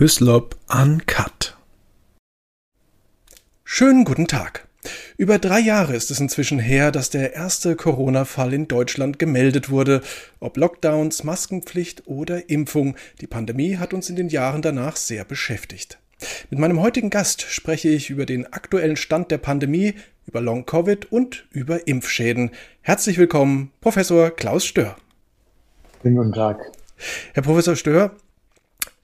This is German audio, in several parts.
Hyslop Uncut. Schönen guten Tag. Über drei Jahre ist es inzwischen her, dass der erste Corona-Fall in Deutschland gemeldet wurde. Ob Lockdowns, Maskenpflicht oder Impfung, die Pandemie hat uns in den Jahren danach sehr beschäftigt. Mit meinem heutigen Gast spreche ich über den aktuellen Stand der Pandemie, über Long-Covid und über Impfschäden. Herzlich willkommen, Professor Klaus Stör. Guten Tag. Herr Professor Stör,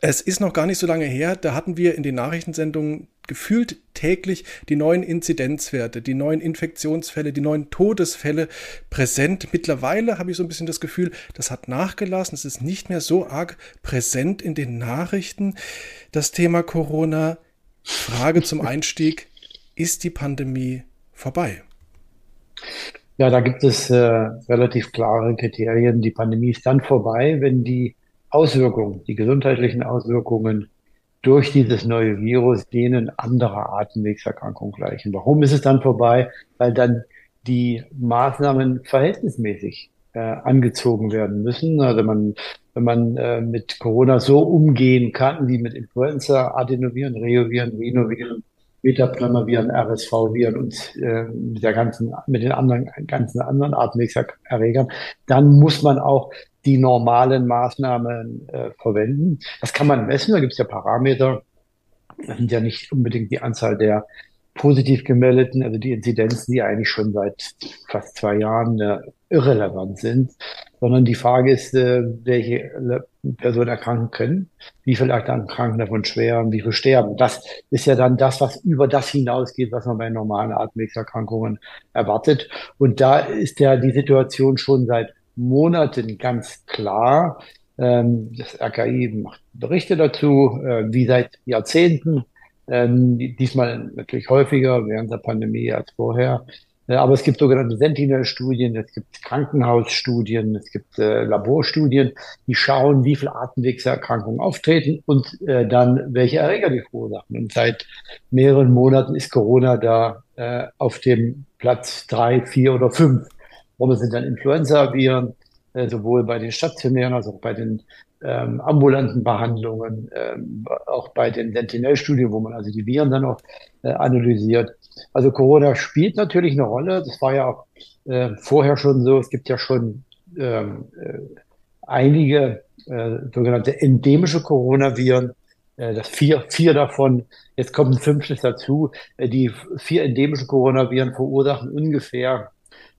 es ist noch gar nicht so lange her, da hatten wir in den Nachrichtensendungen gefühlt täglich die neuen Inzidenzwerte, die neuen Infektionsfälle, die neuen Todesfälle präsent. Mittlerweile habe ich so ein bisschen das Gefühl, das hat nachgelassen. Es ist nicht mehr so arg präsent in den Nachrichten. Das Thema Corona. Frage zum Einstieg. Ist die Pandemie vorbei? Ja, da gibt es äh, relativ klare Kriterien. Die Pandemie ist dann vorbei, wenn die Auswirkungen, die gesundheitlichen Auswirkungen durch dieses neue Virus denen anderer Atemwegserkrankungen gleichen. Warum ist es dann vorbei? Weil dann die Maßnahmen verhältnismäßig äh, angezogen werden müssen. Also man, wenn man äh, mit Corona so umgehen kann wie mit Influenza, Adenoviren, Reoviren, Rhinoviren, Metapneumoviren, RSV-Viren und äh, mit der ganzen, mit den anderen ganzen anderen Atemwegserregern, dann muss man auch die normalen Maßnahmen äh, verwenden. Das kann man messen, da gibt es ja Parameter. Das sind ja nicht unbedingt die Anzahl der positiv gemeldeten, also die Inzidenzen, die eigentlich schon seit fast zwei Jahren äh, irrelevant sind, sondern die Frage ist, äh, welche Personen erkranken können, wie viele erkranken davon schwer und wie viele sterben. Das ist ja dann das, was über das hinausgeht, was man bei normalen Atemwegserkrankungen erwartet. Und da ist ja die Situation schon seit Monaten ganz klar. Ähm, das RKI macht Berichte dazu, äh, wie seit Jahrzehnten, ähm, diesmal natürlich häufiger während der Pandemie als vorher. Äh, aber es gibt sogenannte Sentinel-Studien, es gibt Krankenhausstudien, es gibt äh, Laborstudien, die schauen, wie viele Atemwegserkrankungen auftreten und äh, dann welche Erreger die verursachen. Und seit mehreren Monaten ist Corona da äh, auf dem Platz drei, vier oder fünf Warum sind dann Influenza-Viren, äh, sowohl bei den stationären als auch bei den ähm, ambulanten Behandlungen, ähm, auch bei den Sentinel-Studien, wo man also die Viren dann auch äh, analysiert. Also Corona spielt natürlich eine Rolle. Das war ja auch äh, vorher schon so. Es gibt ja schon ähm, äh, einige äh, sogenannte endemische Coronaviren. Äh, das vier, vier davon, jetzt kommt ein fünftes dazu. Äh, die vier endemische Coronaviren verursachen ungefähr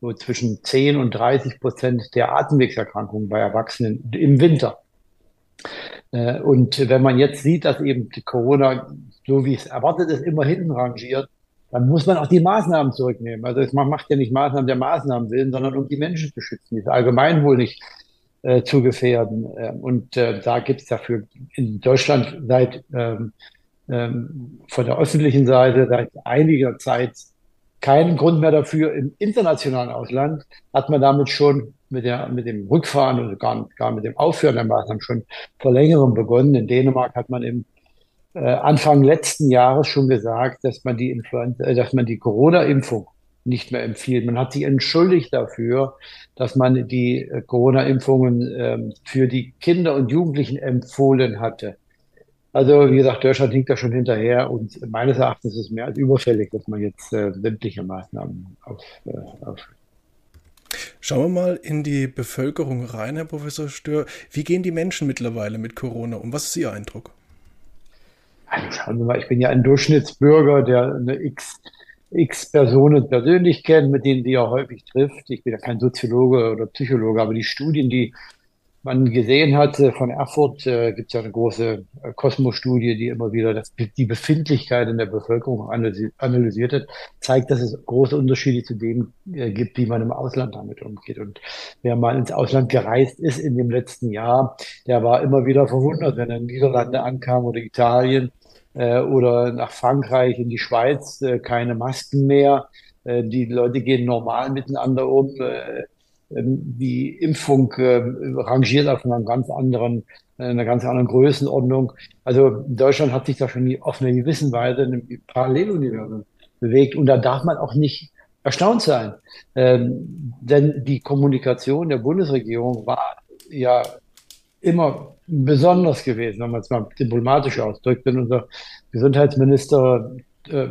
nur zwischen 10 und 30 Prozent der Atemwegserkrankungen bei Erwachsenen im Winter. Äh, und wenn man jetzt sieht, dass eben Corona, so wie es erwartet ist, immer hinten rangiert, dann muss man auch die Maßnahmen zurücknehmen. Also man macht ja nicht Maßnahmen der Maßnahmen willen, sondern um die Menschen zu schützen, das Allgemeinwohl nicht äh, zu gefährden. Äh, und äh, da gibt es dafür in Deutschland seit ähm, ähm, von der öffentlichen Seite seit einiger Zeit keinen Grund mehr dafür. Im internationalen Ausland hat man damit schon mit, der, mit dem Rückfahren oder gar, gar mit dem Aufhören der Maßnahmen schon vor längerem begonnen. In Dänemark hat man im äh, Anfang letzten Jahres schon gesagt, dass man die Influenza, äh, dass man die Corona-Impfung nicht mehr empfiehlt. Man hat sich entschuldigt dafür, dass man die äh, Corona-Impfungen äh, für die Kinder und Jugendlichen empfohlen hatte. Also, wie gesagt, Deutschland hinkt da schon hinterher und meines Erachtens ist es mehr als überfällig, dass man jetzt äh, sämtliche Maßnahmen auf, äh, auf Schauen wir mal in die Bevölkerung rein, Herr Professor Stör. Wie gehen die Menschen mittlerweile mit Corona um? Was ist Ihr Eindruck? Also schauen Sie mal, ich bin ja ein Durchschnittsbürger, der eine X, X Personen persönlich kennt, mit denen die er häufig trifft. Ich bin ja kein Soziologe oder Psychologe, aber die Studien, die man gesehen hat, von Erfurt äh, gibt es ja eine große äh, Kosmos-Studie, die immer wieder das, die Befindlichkeit in der Bevölkerung analysiert hat, zeigt, dass es große Unterschiede zu dem äh, gibt, wie man im Ausland damit umgeht. Und wer mal ins Ausland gereist ist in dem letzten Jahr, der war immer wieder verwundert, wenn er in Niederlande ankam oder Italien äh, oder nach Frankreich, in die Schweiz, äh, keine Masken mehr. Äh, die Leute gehen normal miteinander um. Äh, ähm, die Impfung äh, rangiert auf einer ganz anderen, äh, einer ganz anderen Größenordnung. Also Deutschland hat sich da schon auf eine gewisse Weise in einem Paralleluniversum bewegt und da darf man auch nicht erstaunt sein, ähm, denn die Kommunikation der Bundesregierung war ja immer besonders gewesen, wenn man es mal diplomatisch ausdrückt. Denn unser Gesundheitsminister äh,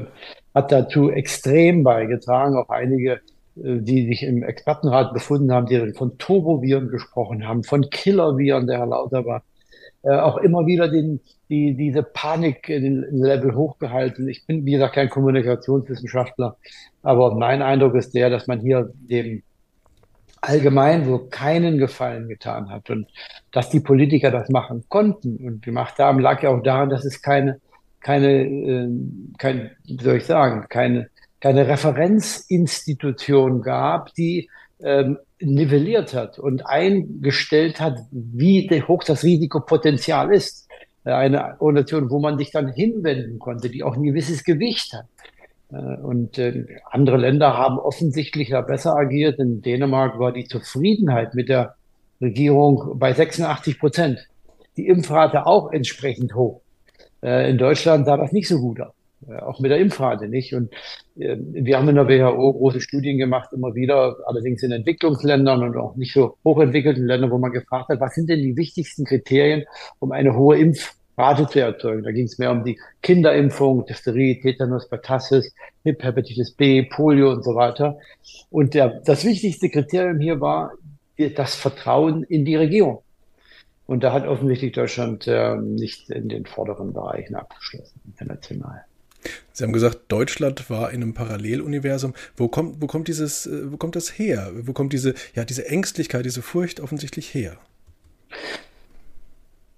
hat dazu extrem beigetragen, auch einige, die sich im Expertenrat befunden haben, die von Turboviren gesprochen haben, von Killerviren, der Herr Lauterbach, äh, auch immer wieder den, die, diese Panik in den Level hochgehalten. Ich bin, wie gesagt, kein Kommunikationswissenschaftler, aber mein Eindruck ist der, dass man hier dem allgemein so keinen Gefallen getan hat und dass die Politiker das machen konnten und gemacht haben, lag ja auch daran, dass es keine, keine, äh, kein, wie soll ich sagen, keine, keine Referenzinstitution gab, die ähm, nivelliert hat und eingestellt hat, wie hoch das Risikopotenzial ist. Eine Organisation, wo man sich dann hinwenden konnte, die auch ein gewisses Gewicht hat. Äh, und äh, andere Länder haben offensichtlich da besser agiert. In Dänemark war die Zufriedenheit mit der Regierung bei 86 Prozent. Die Impfrate auch entsprechend hoch. Äh, in Deutschland sah das nicht so gut aus. Auch mit der Impfrate nicht. Und wir haben in der WHO große Studien gemacht, immer wieder, allerdings in Entwicklungsländern und auch nicht so hochentwickelten Ländern, wo man gefragt hat, was sind denn die wichtigsten Kriterien, um eine hohe Impf Rate zu erzeugen. Da ging es mehr um die Kinderimpfung, Diphtherie, Tetanus, Pertussis, Hip, Hepatitis B, Polio und so weiter. Und der, das wichtigste Kriterium hier war das Vertrauen in die Regierung. Und da hat offensichtlich Deutschland äh, nicht in den vorderen Bereichen abgeschlossen, international. Sie haben gesagt, Deutschland war in einem Paralleluniversum. Wo kommt, wo kommt dieses, äh, wo kommt das her? Wo kommt diese, ja, diese Ängstlichkeit, diese Furcht offensichtlich her?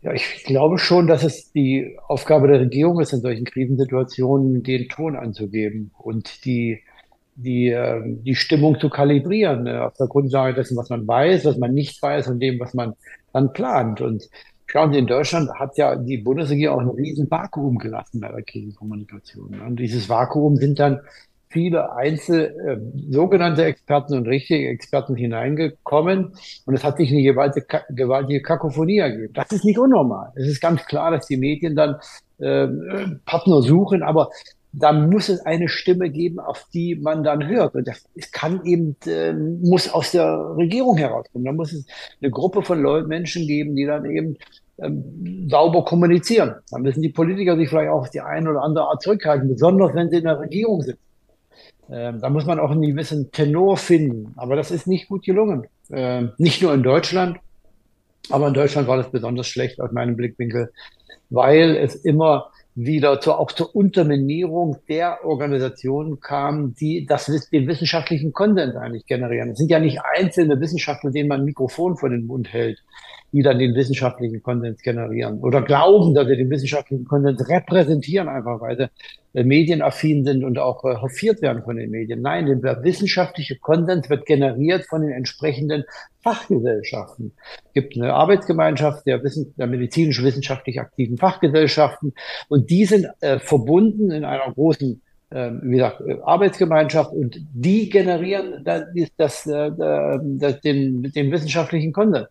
Ja, ich glaube schon, dass es die Aufgabe der Regierung ist, in solchen Krisensituationen den Ton anzugeben und die, die, ähm, die Stimmung zu kalibrieren, ne, auf der Grundlage dessen, was man weiß, was man nicht weiß und dem, was man dann plant. Und schauen Sie, in Deutschland hat ja die Bundesregierung auch ein riesen Vakuum gelassen bei der Krisenkommunikation. Und dieses Vakuum sind dann viele Einzel, äh, sogenannte Experten und richtige Experten hineingekommen und es hat sich eine gewaltige, gewaltige Kakophonie ergeben. Das ist nicht unnormal. Es ist ganz klar, dass die Medien dann äh, Partner suchen, aber da muss es eine Stimme geben, auf die man dann hört. Und das kann eben, äh, muss aus der Regierung herauskommen. Da muss es eine Gruppe von Leuten, Menschen geben, die dann eben ähm, sauber kommunizieren. Da müssen die Politiker sich vielleicht auch auf die eine oder andere Art zurückhalten, besonders wenn sie in der Regierung sitzen. Ähm, da muss man auch einen gewissen Tenor finden. Aber das ist nicht gut gelungen. Ähm, nicht nur in Deutschland, aber in Deutschland war das besonders schlecht aus meinem Blickwinkel, weil es immer wieder zur, auch zur Unterminierung der Organisationen kam, die das, den wissenschaftlichen Konsens eigentlich generieren. Es sind ja nicht einzelne Wissenschaftler, denen man ein Mikrofon vor den Mund hält, die dann den wissenschaftlichen Konsens generieren oder glauben, dass sie den wissenschaftlichen Konsens repräsentieren, einfach weil sie medienaffin sind und auch äh, hofiert werden von den Medien. Nein, der wissenschaftliche Konsens wird generiert von den entsprechenden Fachgesellschaften. Es gibt eine Arbeitsgemeinschaft der, Wissen, der medizinisch-wissenschaftlich aktiven Fachgesellschaften und die sind äh, verbunden in einer großen ähm, wie gesagt, äh, Arbeitsgemeinschaft und die generieren das, das, das, das, den, den wissenschaftlichen Konsens.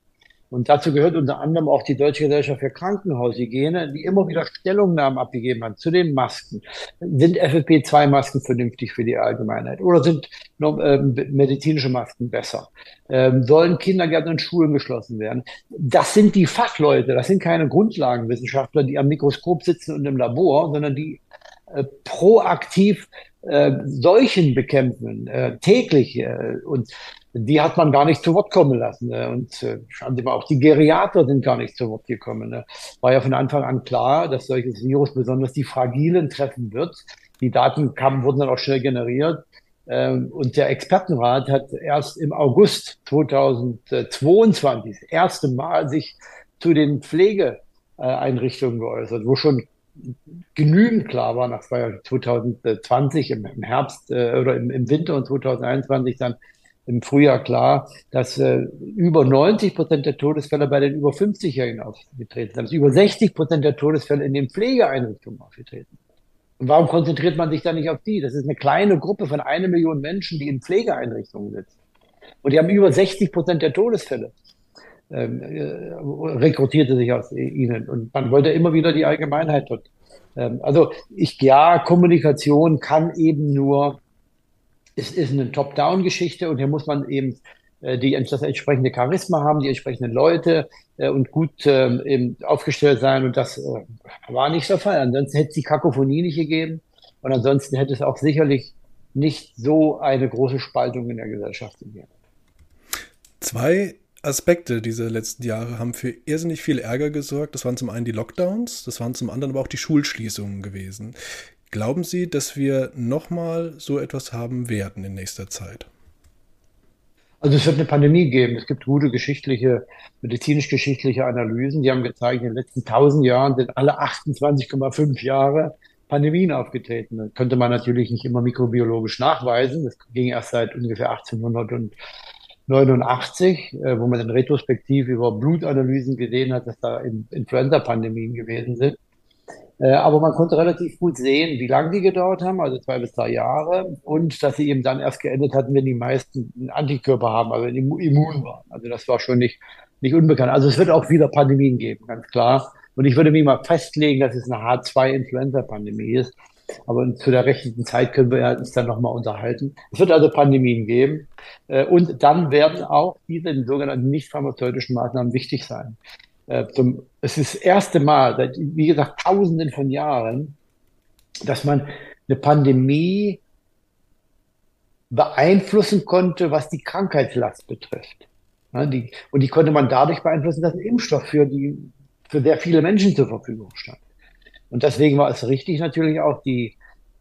Und dazu gehört unter anderem auch die Deutsche Gesellschaft für Krankenhaushygiene, die immer wieder Stellungnahmen abgegeben hat zu den Masken. Sind FFP2-Masken vernünftig für die Allgemeinheit oder sind äh, medizinische Masken besser? Ähm, sollen Kindergärten und Schulen geschlossen werden? Das sind die Fachleute, das sind keine Grundlagenwissenschaftler, die am Mikroskop sitzen und im Labor, sondern die äh, proaktiv äh, Seuchen bekämpfen, äh, täglich. Äh, und die hat man gar nicht zu Wort kommen lassen. Ne? Und äh, schauen Sie mal, auch die Geriater sind gar nicht zu Wort gekommen. Ne? War ja von Anfang an klar, dass solches Virus besonders die Fragilen treffen wird. Die Daten kamen, wurden dann auch schnell generiert. Ähm, und der Expertenrat hat erst im August 2022 das erste Mal sich zu den Pflegeeinrichtungen geäußert, wo schon genügend klar war, nach 2020 im, im Herbst äh, oder im, im Winter und 2021 dann im Frühjahr klar, dass äh, über 90 Prozent der Todesfälle bei den über 50-Jährigen aufgetreten sind, dass über 60 Prozent der Todesfälle in den Pflegeeinrichtungen aufgetreten Und warum konzentriert man sich da nicht auf die? Das ist eine kleine Gruppe von einer Million Menschen, die in Pflegeeinrichtungen sitzen. Und die haben über 60 Prozent der Todesfälle. Ähm, äh, rekrutierte sich aus ihnen. Und man wollte immer wieder die Allgemeinheit dort. Ähm, also ich, ja, Kommunikation kann eben nur es ist eine Top-Down-Geschichte und hier muss man eben äh, die das entsprechende Charisma haben, die entsprechenden Leute äh, und gut äh, aufgestellt sein. Und das war nicht der Fall. Ansonsten hätte es die Kakophonie nicht gegeben. Und ansonsten hätte es auch sicherlich nicht so eine große Spaltung in der Gesellschaft gegeben. Zwei Aspekte dieser letzten Jahre haben für irrsinnig viel Ärger gesorgt. Das waren zum einen die Lockdowns, das waren zum anderen aber auch die Schulschließungen gewesen. Glauben Sie, dass wir nochmal so etwas haben werden in nächster Zeit? Also es wird eine Pandemie geben. Es gibt gute geschichtliche, medizinisch-geschichtliche Analysen, die haben gezeigt, in den letzten 1000 Jahren sind alle 28,5 Jahre Pandemien aufgetreten. Das könnte man natürlich nicht immer mikrobiologisch nachweisen. Das ging erst seit ungefähr 1889, äh, wo man dann retrospektiv über Blutanalysen gesehen hat, dass da Influenza-Pandemien gewesen sind. Äh, aber man konnte relativ gut sehen, wie lange die gedauert haben, also zwei bis drei Jahre, und dass sie eben dann erst geendet hatten, wenn die meisten einen Antikörper haben, also immun waren. Also das war schon nicht, nicht unbekannt. Also es wird auch wieder Pandemien geben, ganz klar. Und ich würde mich mal festlegen, dass es eine H2-Influenza-Pandemie ist. Aber zu der rechten Zeit können wir uns dann nochmal unterhalten. Es wird also Pandemien geben. Äh, und dann werden auch diese sogenannten nicht pharmazeutischen Maßnahmen wichtig sein. Äh, es ist das erste Mal seit, wie gesagt, Tausenden von Jahren, dass man eine Pandemie beeinflussen konnte, was die Krankheitslast betrifft. Und die konnte man dadurch beeinflussen, dass ein Impfstoff für, die, für sehr viele Menschen zur Verfügung stand. Und deswegen war es richtig natürlich auch die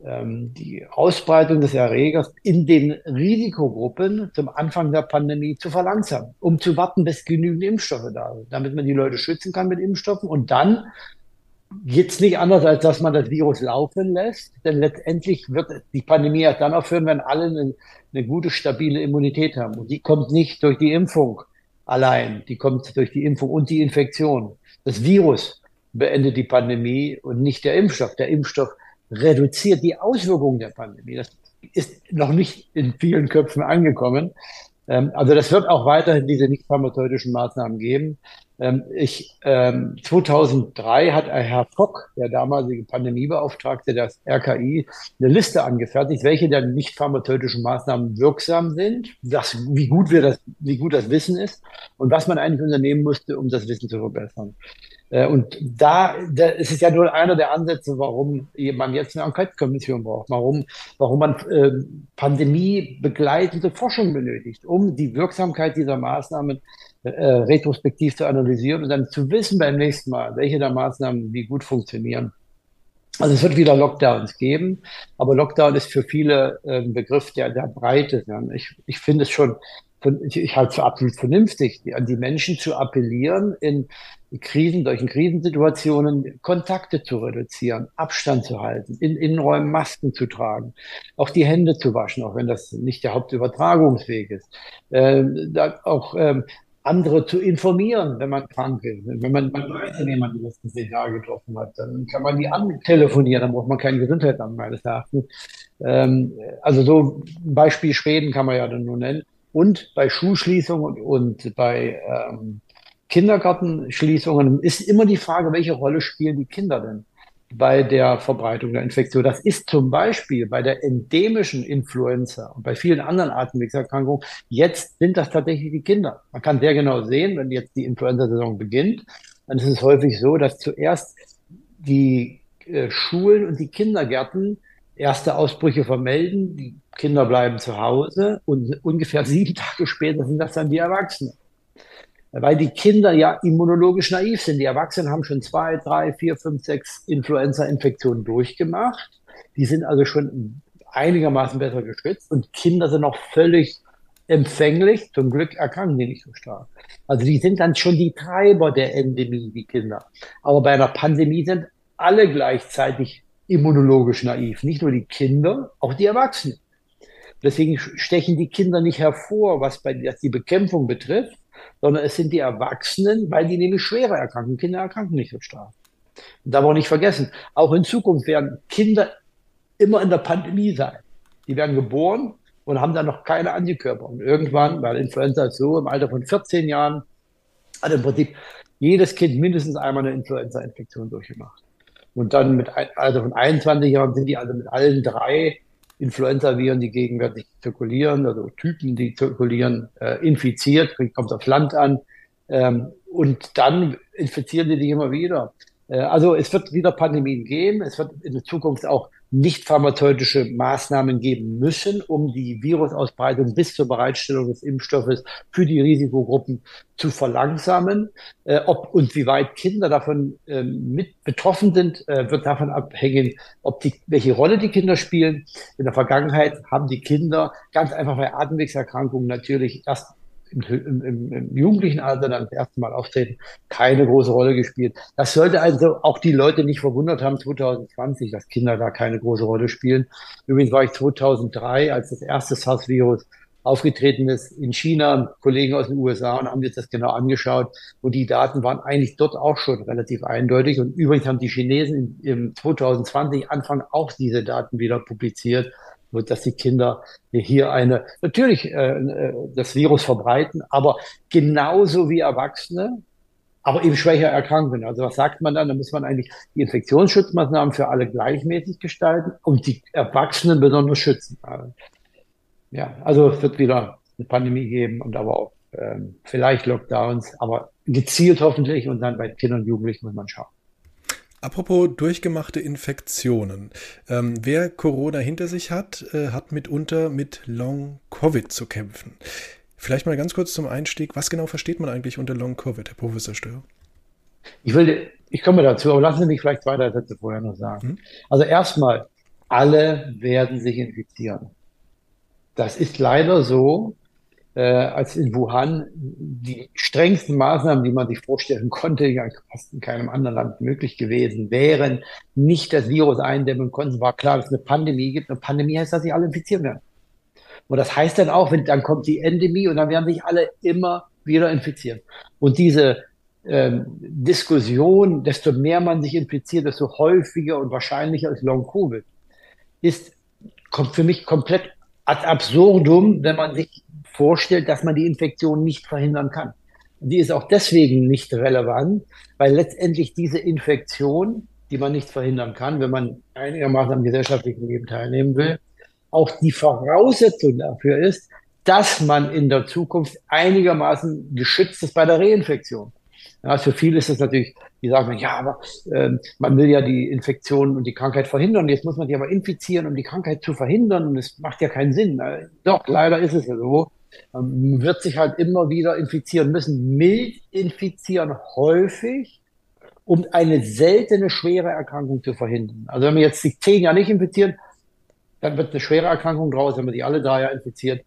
ähm, die Ausbreitung des Erregers in den Risikogruppen zum Anfang der Pandemie zu verlangsamen, um zu warten, bis genügend Impfstoffe da sind, damit man die Leute schützen kann mit Impfstoffen. Und dann es nicht anders, als dass man das Virus laufen lässt, denn letztendlich wird die Pandemie erst dann aufhören, wenn alle eine, eine gute, stabile Immunität haben. Und die kommt nicht durch die Impfung allein, die kommt durch die Impfung und die Infektion. Das Virus beendet die Pandemie und nicht der Impfstoff. Der Impfstoff reduziert die Auswirkungen der Pandemie. Das ist noch nicht in vielen Köpfen angekommen. Ähm, also das wird auch weiterhin diese nicht pharmazeutischen Maßnahmen geben. Ähm, ich, ähm, 2003 hat Herr Fock, der damalige Pandemiebeauftragte des RKI, eine Liste angefertigt, welche der nicht pharmazeutischen Maßnahmen wirksam sind, das, wie gut wir das, wie gut das Wissen ist und was man eigentlich unternehmen musste, um das Wissen zu verbessern. Äh, und da, da ist es ja nur einer der Ansätze, warum man jetzt eine Enquete-Kommission braucht, warum, warum man äh, pandemiebegleitende Forschung benötigt, um die Wirksamkeit dieser Maßnahmen äh, retrospektiv zu analysieren und dann zu wissen beim nächsten Mal, welche der Maßnahmen wie gut funktionieren. Also es wird wieder Lockdowns geben, aber Lockdown ist für viele äh, ein Begriff, der, der breit ist. Ja. Ich, ich finde es schon ich halte es für absolut vernünftig, an die Menschen zu appellieren, in Krisen, solchen Krisensituationen Kontakte zu reduzieren, Abstand zu halten, in Innenräumen Masken zu tragen, auch die Hände zu waschen, auch wenn das nicht der Hauptübertragungsweg ist. Ähm, auch ähm, andere zu informieren, wenn man krank ist. Wenn man, man weiß, wenn jemand die letzten zehn Jahre getroffen hat, dann kann man die antelefonieren, dann braucht man kein Gesundheitsamt meines Erachtens. Ähm, also so ein Beispiel Schweden kann man ja dann nur nennen. Und bei Schulschließungen und, bei ähm, Kindergartenschließungen ist immer die Frage, welche Rolle spielen die Kinder denn bei der Verbreitung der Infektion? Das ist zum Beispiel bei der endemischen Influenza und bei vielen anderen Atemwegserkrankungen. Jetzt sind das tatsächlich die Kinder. Man kann sehr genau sehen, wenn jetzt die Influenza-Saison beginnt, dann ist es häufig so, dass zuerst die äh, Schulen und die Kindergärten erste Ausbrüche vermelden, die Kinder bleiben zu Hause und ungefähr sieben Tage später sind das dann die Erwachsenen. Weil die Kinder ja immunologisch naiv sind. Die Erwachsenen haben schon zwei, drei, vier, fünf, sechs Influenza-Infektionen durchgemacht. Die sind also schon einigermaßen besser geschützt und Kinder sind noch völlig empfänglich. Zum Glück erkranken die nicht so stark. Also die sind dann schon die Treiber der Endemie, die Kinder. Aber bei einer Pandemie sind alle gleichzeitig immunologisch naiv. Nicht nur die Kinder, auch die Erwachsenen. Deswegen stechen die Kinder nicht hervor, was bei was die Bekämpfung betrifft, sondern es sind die Erwachsenen, weil die nämlich schwerer erkranken. Kinder erkranken nicht so stark. Und darf auch nicht vergessen, auch in Zukunft werden Kinder immer in der Pandemie sein. Die werden geboren und haben dann noch keine Antikörper. Und irgendwann, weil Influenza ist so, im Alter von 14 Jahren hat im Prinzip jedes Kind mindestens einmal eine Influenza-Infektion durchgemacht. Und dann mit Alter von 21 Jahren sind die also mit allen drei Influenza-Viren, die gegenwärtig zirkulieren, also Typen, die zirkulieren, äh, infiziert, kommt aufs Land an. Ähm, und dann infizieren die dich immer wieder. Äh, also es wird wieder Pandemien geben. Es wird in der Zukunft auch nicht pharmazeutische Maßnahmen geben müssen, um die Virusausbreitung bis zur Bereitstellung des Impfstoffes für die Risikogruppen zu verlangsamen. Äh, ob und wie weit Kinder davon äh, mit betroffen sind, äh, wird davon abhängen, ob die, welche Rolle die Kinder spielen. In der Vergangenheit haben die Kinder ganz einfach bei Atemwegserkrankungen natürlich erst im, im, im, jugendlichen Alter dann das erste Mal auftreten, keine große Rolle gespielt. Das sollte also auch die Leute nicht verwundert haben 2020, dass Kinder da keine große Rolle spielen. Übrigens war ich 2003, als das erste SARS-Virus aufgetreten ist in China, Kollegen aus den USA und haben jetzt das genau angeschaut. Und die Daten waren eigentlich dort auch schon relativ eindeutig. Und übrigens haben die Chinesen im 2020 Anfang auch diese Daten wieder publiziert dass die Kinder hier eine, natürlich äh, äh, das Virus verbreiten, aber genauso wie Erwachsene, aber eben schwächer erkranken. Also was sagt man dann? Da muss man eigentlich die Infektionsschutzmaßnahmen für alle gleichmäßig gestalten und die Erwachsenen besonders schützen. Ja, also es wird wieder eine Pandemie geben und aber auch ähm, vielleicht Lockdowns, aber gezielt hoffentlich und dann bei Kindern und Jugendlichen muss man schauen. Apropos durchgemachte Infektionen. Ähm, wer Corona hinter sich hat, äh, hat mitunter mit Long-Covid zu kämpfen. Vielleicht mal ganz kurz zum Einstieg. Was genau versteht man eigentlich unter Long-Covid, Herr Professor Stör? Ich will, ich komme dazu, aber lassen Sie mich vielleicht zwei, drei Sätze vorher noch sagen. Hm? Also erstmal, alle werden sich infizieren. Das ist leider so äh, als in Wuhan die strengsten Maßnahmen, die man sich vorstellen konnte, ja fast in keinem anderen Land möglich gewesen wären, nicht das Virus eindämmen konnten, war klar, dass es eine Pandemie gibt. Eine Pandemie heißt, dass sich alle infizieren werden. Und das heißt dann auch, wenn dann kommt die Endemie und dann werden sich alle immer wieder infizieren. Und diese ähm, Diskussion, desto mehr man sich infiziert, desto häufiger und wahrscheinlicher ist Long Covid, ist kommt für mich komplett ad absurdum, wenn man sich vorstellt, dass man die Infektion nicht verhindern kann. Die ist auch deswegen nicht relevant, weil letztendlich diese Infektion, die man nicht verhindern kann, wenn man einigermaßen am gesellschaftlichen Leben teilnehmen will, auch die Voraussetzung dafür ist, dass man in der Zukunft einigermaßen geschützt ist bei der Reinfektion. Ja, für viele ist es natürlich, die sagen, ja, aber äh, man will ja die Infektion und die Krankheit verhindern. Jetzt muss man die aber infizieren, um die Krankheit zu verhindern. Und es macht ja keinen Sinn. Doch, leider ist es ja so. Man wird sich halt immer wieder infizieren müssen. Mild infizieren häufig, um eine seltene schwere Erkrankung zu verhindern. Also wenn wir jetzt die zehn Jahre nicht infizieren, dann wird eine schwere Erkrankung draus. Wenn man die alle drei Jahre infiziert,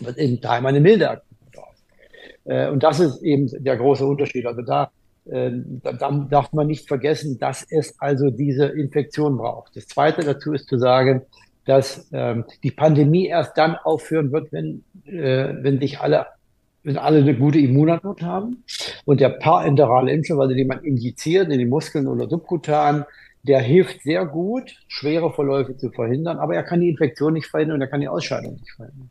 wird eben dreimal eine milde Erkrankung draus. Äh, und das ist eben der große Unterschied. Also da, äh, da darf man nicht vergessen, dass es also diese Infektion braucht. Das Zweite dazu ist zu sagen, dass ähm, die Pandemie erst dann aufhören wird, wenn, äh, wenn sich alle, wenn alle eine gute Immunantwort haben. Und der parenterale Impfstoff, also den man injiziert in die Muskeln oder subkutan, der hilft sehr gut, schwere Verläufe zu verhindern, aber er kann die Infektion nicht verhindern und er kann die Ausscheidung nicht verhindern.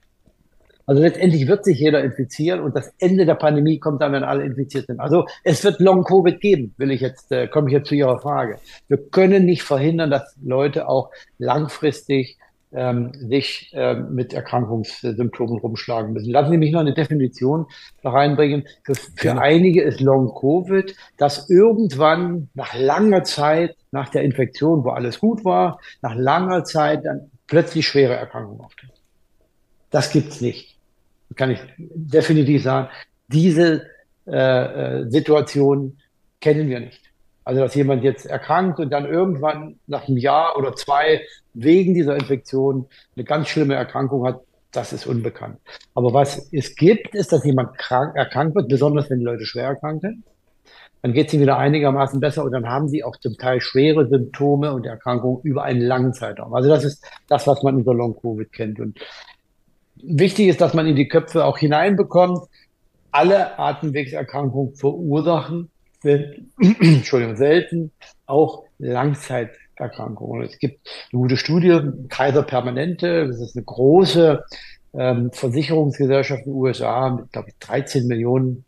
Also letztendlich wird sich jeder infizieren und das Ende der Pandemie kommt dann, wenn alle infiziert sind. Also es wird Long-Covid geben, will ich jetzt, äh, komme ich jetzt zu Ihrer Frage. Wir können nicht verhindern, dass Leute auch langfristig ähm, sich äh, mit Erkrankungssymptomen rumschlagen müssen. Lassen Sie mich noch eine Definition da reinbringen. Für, für ja. einige ist Long-Covid, dass irgendwann nach langer Zeit, nach der Infektion, wo alles gut war, nach langer Zeit dann plötzlich schwere Erkrankungen auftreten. Das gibt's nicht. Kann ich definitiv sagen. Diese äh, äh, Situation kennen wir nicht. Also, dass jemand jetzt erkrankt und dann irgendwann nach einem Jahr oder zwei wegen dieser Infektion eine ganz schlimme Erkrankung hat, das ist unbekannt. Aber was es gibt, ist, dass jemand krank, erkrankt wird, besonders wenn Leute schwer erkrankt sind. Dann geht es ihnen wieder einigermaßen besser und dann haben sie auch zum Teil schwere Symptome und Erkrankungen über einen langen Zeitraum. Also das ist das, was man unter Long-Covid kennt. Und wichtig ist, dass man in die Köpfe auch hineinbekommt, alle Atemwegserkrankungen verursachen Entschuldigung, selten auch Langzeiterkrankungen. Es gibt eine gute Studie, Kaiser Permanente, das ist eine große ähm, Versicherungsgesellschaft in den USA mit, glaube ich, 13 Millionen,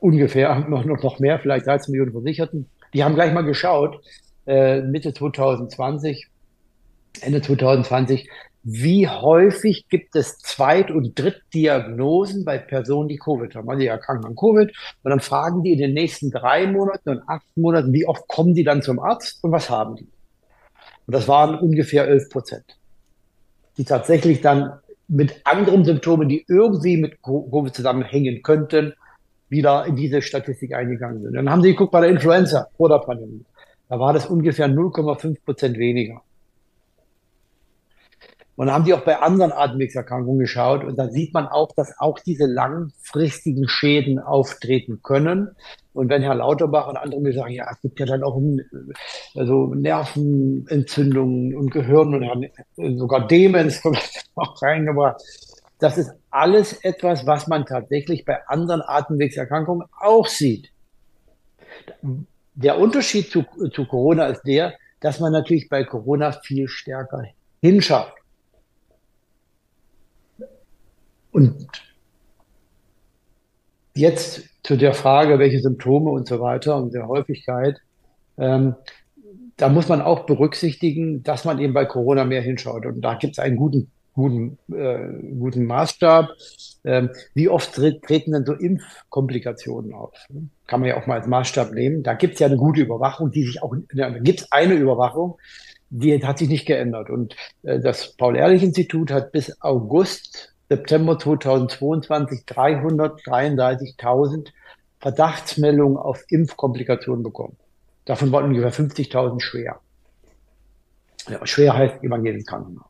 ungefähr, noch, noch, mehr, vielleicht 13 Millionen Versicherten. Die haben gleich mal geschaut, äh, Mitte 2020, Ende 2020, wie häufig gibt es Zweit- und Drittdiagnosen bei Personen, die Covid haben? Also die erkranken an Covid und dann fragen die in den nächsten drei Monaten und acht Monaten, wie oft kommen die dann zum Arzt und was haben die? Und das waren ungefähr 11 Prozent, die tatsächlich dann mit anderen Symptomen, die irgendwie mit Covid zusammenhängen könnten, wieder in diese Statistik eingegangen sind. Dann haben sie geguckt bei der Influenza vor der Pandemie. Da war das ungefähr 0,5 Prozent weniger. Und dann haben die auch bei anderen Atemwegserkrankungen geschaut und da sieht man auch, dass auch diese langfristigen Schäden auftreten können. Und wenn Herr Lauterbach und andere mir sagen, ja, es gibt ja dann auch also Nervenentzündungen und Gehirn und sogar Demenz auch reingebracht. Das ist alles etwas, was man tatsächlich bei anderen Atemwegserkrankungen auch sieht. Der Unterschied zu, zu Corona ist der, dass man natürlich bei Corona viel stärker hinschaut. Und jetzt zu der Frage, welche Symptome und so weiter und der Häufigkeit. Ähm, da muss man auch berücksichtigen, dass man eben bei Corona mehr hinschaut. Und da gibt es einen guten, guten, äh, guten Maßstab. Ähm, wie oft treten denn so Impfkomplikationen auf? Kann man ja auch mal als Maßstab nehmen. Da gibt es ja eine gute Überwachung, die sich auch, da gibt es eine Überwachung, die hat sich nicht geändert. Und äh, das Paul-Ehrlich-Institut hat bis August September 2022 333.000 Verdachtsmeldungen auf Impfkomplikationen bekommen. Davon waren ungefähr 50.000 schwer. Ja, schwer heißt evangelisches Krankenhaus.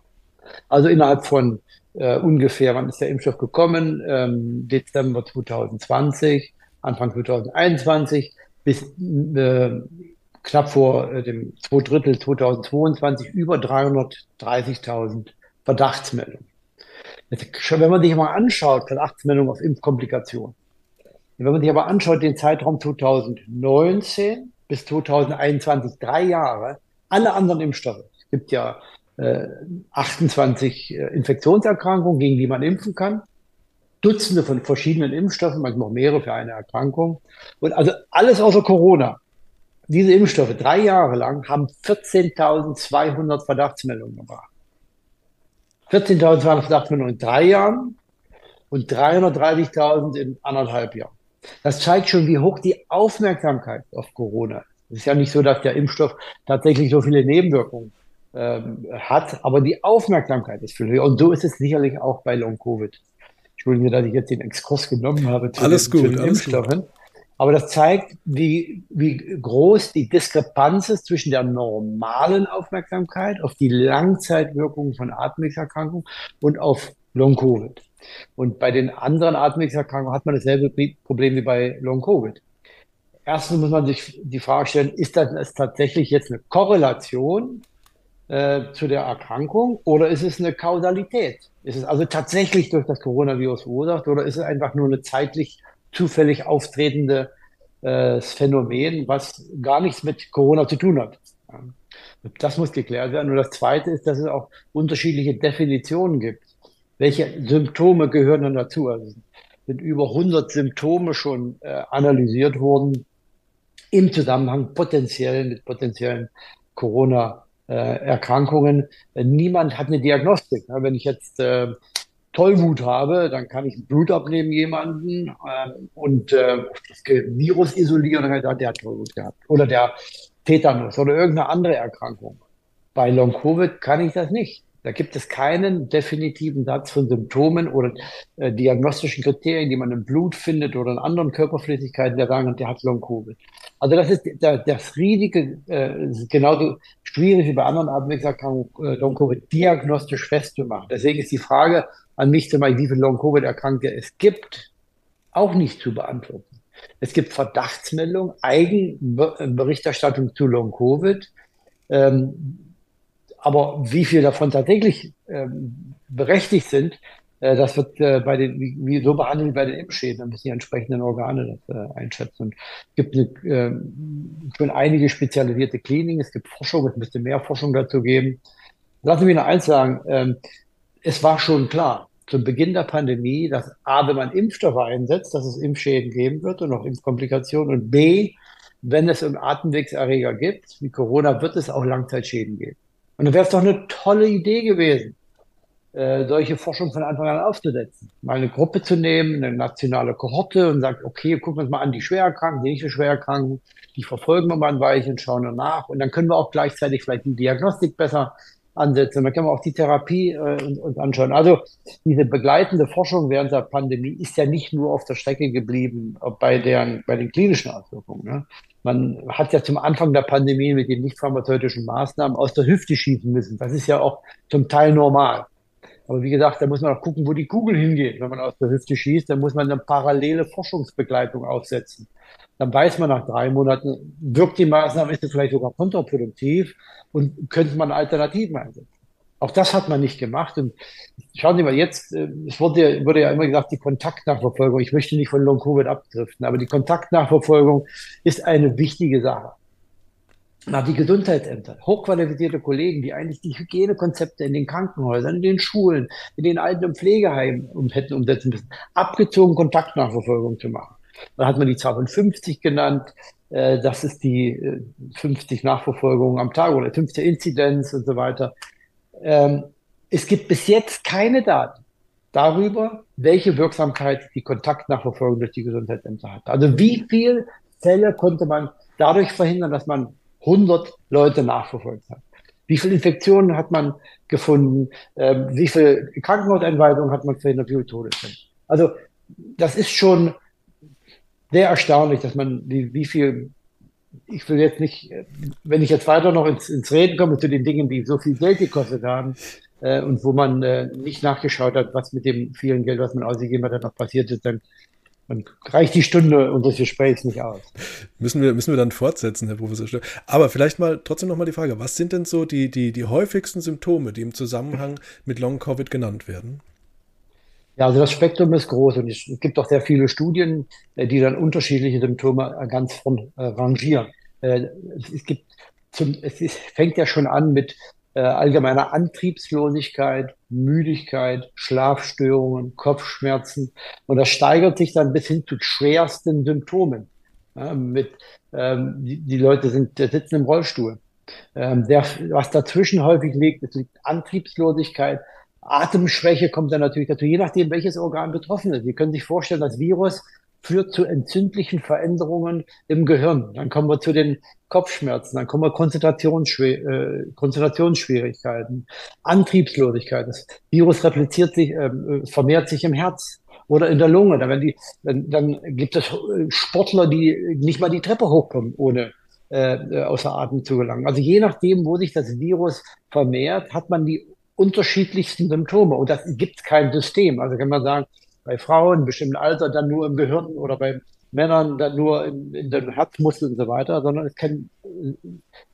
Also innerhalb von äh, ungefähr, wann ist der Impfstoff gekommen? Ähm, Dezember 2020, Anfang 2021 bis äh, knapp vor äh, dem zwei Drittel 2022 über 330.000 Verdachtsmeldungen. Wenn man sich mal anschaut, Verdachtsmeldung auf Impfkomplikationen, wenn man sich aber anschaut, den Zeitraum 2019 bis 2021, drei Jahre, alle anderen Impfstoffe, es gibt ja äh, 28 äh, Infektionserkrankungen, gegen die man impfen kann, Dutzende von verschiedenen Impfstoffen, manchmal mehrere für eine Erkrankung. Und also alles außer Corona. Diese Impfstoffe drei Jahre lang haben 14.200 Verdachtsmeldungen gebracht. 14.200 Verdachtsmeldungen in drei Jahren und 330.000 in anderthalb Jahren. Das zeigt schon, wie hoch die Aufmerksamkeit auf Corona ist. Es ist ja nicht so, dass der Impfstoff tatsächlich so viele Nebenwirkungen ähm, hat, aber die Aufmerksamkeit ist viel höher. Und so ist es sicherlich auch bei Long-Covid. Entschuldigen Sie, dass ich jetzt den Exkurs genommen habe zu alles den, gut, zu den Impfstoffen. Gut. Aber das zeigt, wie, wie groß die Diskrepanz ist zwischen der normalen Aufmerksamkeit auf die Langzeitwirkungen von Atemwegserkrankungen und auf Long-Covid. Und bei den anderen Atemwegserkrankungen hat man dasselbe Problem wie bei Long-Covid. Erstens muss man sich die Frage stellen, ist das tatsächlich jetzt eine Korrelation äh, zu der Erkrankung oder ist es eine Kausalität? Ist es also tatsächlich durch das Coronavirus verursacht oder ist es einfach nur eine zeitlich zufällig auftretendes äh, Phänomen, was gar nichts mit Corona zu tun hat. Das muss geklärt werden. Und das Zweite ist, dass es auch unterschiedliche Definitionen gibt. Welche Symptome gehören dann dazu? Also sind über 100 Symptome schon äh, analysiert worden im Zusammenhang potenziell mit potenziellen Corona-Erkrankungen. Äh, Niemand hat eine Diagnostik. Wenn ich jetzt äh, Tollwut habe, dann kann ich Blut abnehmen jemanden äh, und äh, das Virus isolieren dann sagt, der hat Tollwut gehabt. Oder der Tetanus oder irgendeine andere Erkrankung. Bei Long-Covid kann ich das nicht. Da gibt es keinen definitiven Satz von Symptomen oder äh, diagnostischen Kriterien, die man im Blut findet oder in anderen Körperflüssigkeiten, der sagen, der hat Long-Covid. Also das ist das riesige, äh, genauso schwierig wie bei anderen Atemwegserkrankungen, äh, Long-Covid diagnostisch festzumachen. Deswegen ist die Frage an mich zum Beispiel, wie viele Long-Covid-Erkrankte es gibt, auch nicht zu beantworten. Es gibt Verdachtsmeldungen, Eigenberichterstattung zu Long-Covid. Ähm, aber wie viel davon tatsächlich ähm, berechtigt sind, das wird äh, bei den, wie, wie, so behandelt bei den Impfschäden. Da müssen die entsprechenden Organe das äh, einschätzen. Und es gibt eine, ähm, schon einige spezialisierte Kliniken, es gibt Forschung, es müsste mehr Forschung dazu geben. Lassen Sie mich noch eins sagen. Ähm, es war schon klar, zum Beginn der Pandemie, dass A, wenn man Impfstoffe einsetzt, dass es Impfschäden geben wird und auch Impfkomplikationen und B, wenn es um Atemwegserreger gibt, wie Corona, wird es auch Langzeitschäden geben. Und dann wäre es doch eine tolle Idee gewesen, äh, solche Forschung von Anfang an aufzusetzen. Mal eine Gruppe zu nehmen, eine nationale Kohorte und sagt, okay, gucken wir uns mal an, die Schwererkrankten, die nicht so Schwererkrankten, die verfolgen wir mal ein Weilchen, schauen danach. Und dann können wir auch gleichzeitig vielleicht die Diagnostik besser ansetzen. Dann können wir auch die Therapie äh, uns, uns anschauen. Also diese begleitende Forschung während der Pandemie ist ja nicht nur auf der Strecke geblieben bei, deren, bei den klinischen Auswirkungen. Ne? Man hat ja zum Anfang der Pandemie mit den nicht pharmazeutischen Maßnahmen aus der Hüfte schießen müssen. Das ist ja auch zum Teil normal. Aber wie gesagt, da muss man auch gucken, wo die Kugel hingeht. Wenn man aus der Hüfte schießt, dann muss man eine parallele Forschungsbegleitung aufsetzen. Dann weiß man nach drei Monaten, wirkt die Maßnahme, ist sie vielleicht sogar kontraproduktiv und könnte man Alternativen einsetzen. Auch das hat man nicht gemacht. Und schauen Sie mal, jetzt, äh, es wurde, wurde ja immer gesagt, die Kontaktnachverfolgung. Ich möchte nicht von Long-Covid abdriften, aber die Kontaktnachverfolgung ist eine wichtige Sache. Na, die Gesundheitsämter, hochqualifizierte Kollegen, die eigentlich die Hygienekonzepte in den Krankenhäusern, in den Schulen, in den Alten- und Pflegeheimen um, hätten umsetzen müssen, abgezogen Kontaktnachverfolgung zu machen. Dann hat man die Zahl von 50 genannt. Äh, das ist die äh, 50 Nachverfolgungen am Tag oder 50 Inzidenz und so weiter. Ähm, es gibt bis jetzt keine Daten darüber, welche Wirksamkeit die Kontaktnachverfolgung durch die Gesundheitsämter hat. Also wie viele Fälle konnte man dadurch verhindern, dass man 100 Leute nachverfolgt hat. Wie viele Infektionen hat man gefunden? Ähm, wie viele Krankenhauseinweisungen hat man verhindert? Wie viele Todesfälle? Also das ist schon sehr erstaunlich, dass man wie, wie viel ich will jetzt nicht, wenn ich jetzt weiter noch ins, ins Reden komme zu den Dingen, die so viel Geld gekostet haben äh, und wo man äh, nicht nachgeschaut hat, was mit dem vielen Geld, was man ausgegeben hat, noch passiert ist, dann man reicht die Stunde unseres Gesprächs nicht aus. Müssen wir, müssen wir dann fortsetzen, Herr Professor Stör. Aber vielleicht mal trotzdem noch mal die Frage, was sind denn so die, die, die häufigsten Symptome, die im Zusammenhang mit Long-Covid genannt werden? Ja, also das Spektrum ist groß und es gibt auch sehr viele Studien, äh, die dann unterschiedliche Symptome äh, ganz von äh, rangieren. Es gibt zum, es ist, fängt ja schon an mit äh, allgemeiner Antriebslosigkeit, Müdigkeit, Schlafstörungen, Kopfschmerzen. Und das steigert sich dann bis hin zu schwersten Symptomen. Ja, mit, ähm, die, die, Leute sind, sitzen im Rollstuhl. Ähm, der, was dazwischen häufig liegt, ist Antriebslosigkeit, Atemschwäche kommt dann natürlich dazu, je nachdem, welches Organ betroffen ist. Sie können sich vorstellen, das Virus führt zu entzündlichen Veränderungen im Gehirn. Dann kommen wir zu den Kopfschmerzen, dann kommen wir Konzentrationsschwer äh, Konzentrationsschwierigkeiten, Antriebslosigkeit. Das Virus repliziert sich, äh, vermehrt sich im Herz oder in der Lunge. Dann, die, dann, dann gibt es Sportler, die nicht mal die Treppe hochkommen, ohne äh, außer Atem zu gelangen. Also je nachdem, wo sich das Virus vermehrt, hat man die unterschiedlichsten Symptome. Und das gibt kein System. Also kann man sagen, bei Frauen, bestimmten Alter, dann nur im Gehirn oder bei Männern dann nur in, in den Herzmuskeln und so weiter, sondern es können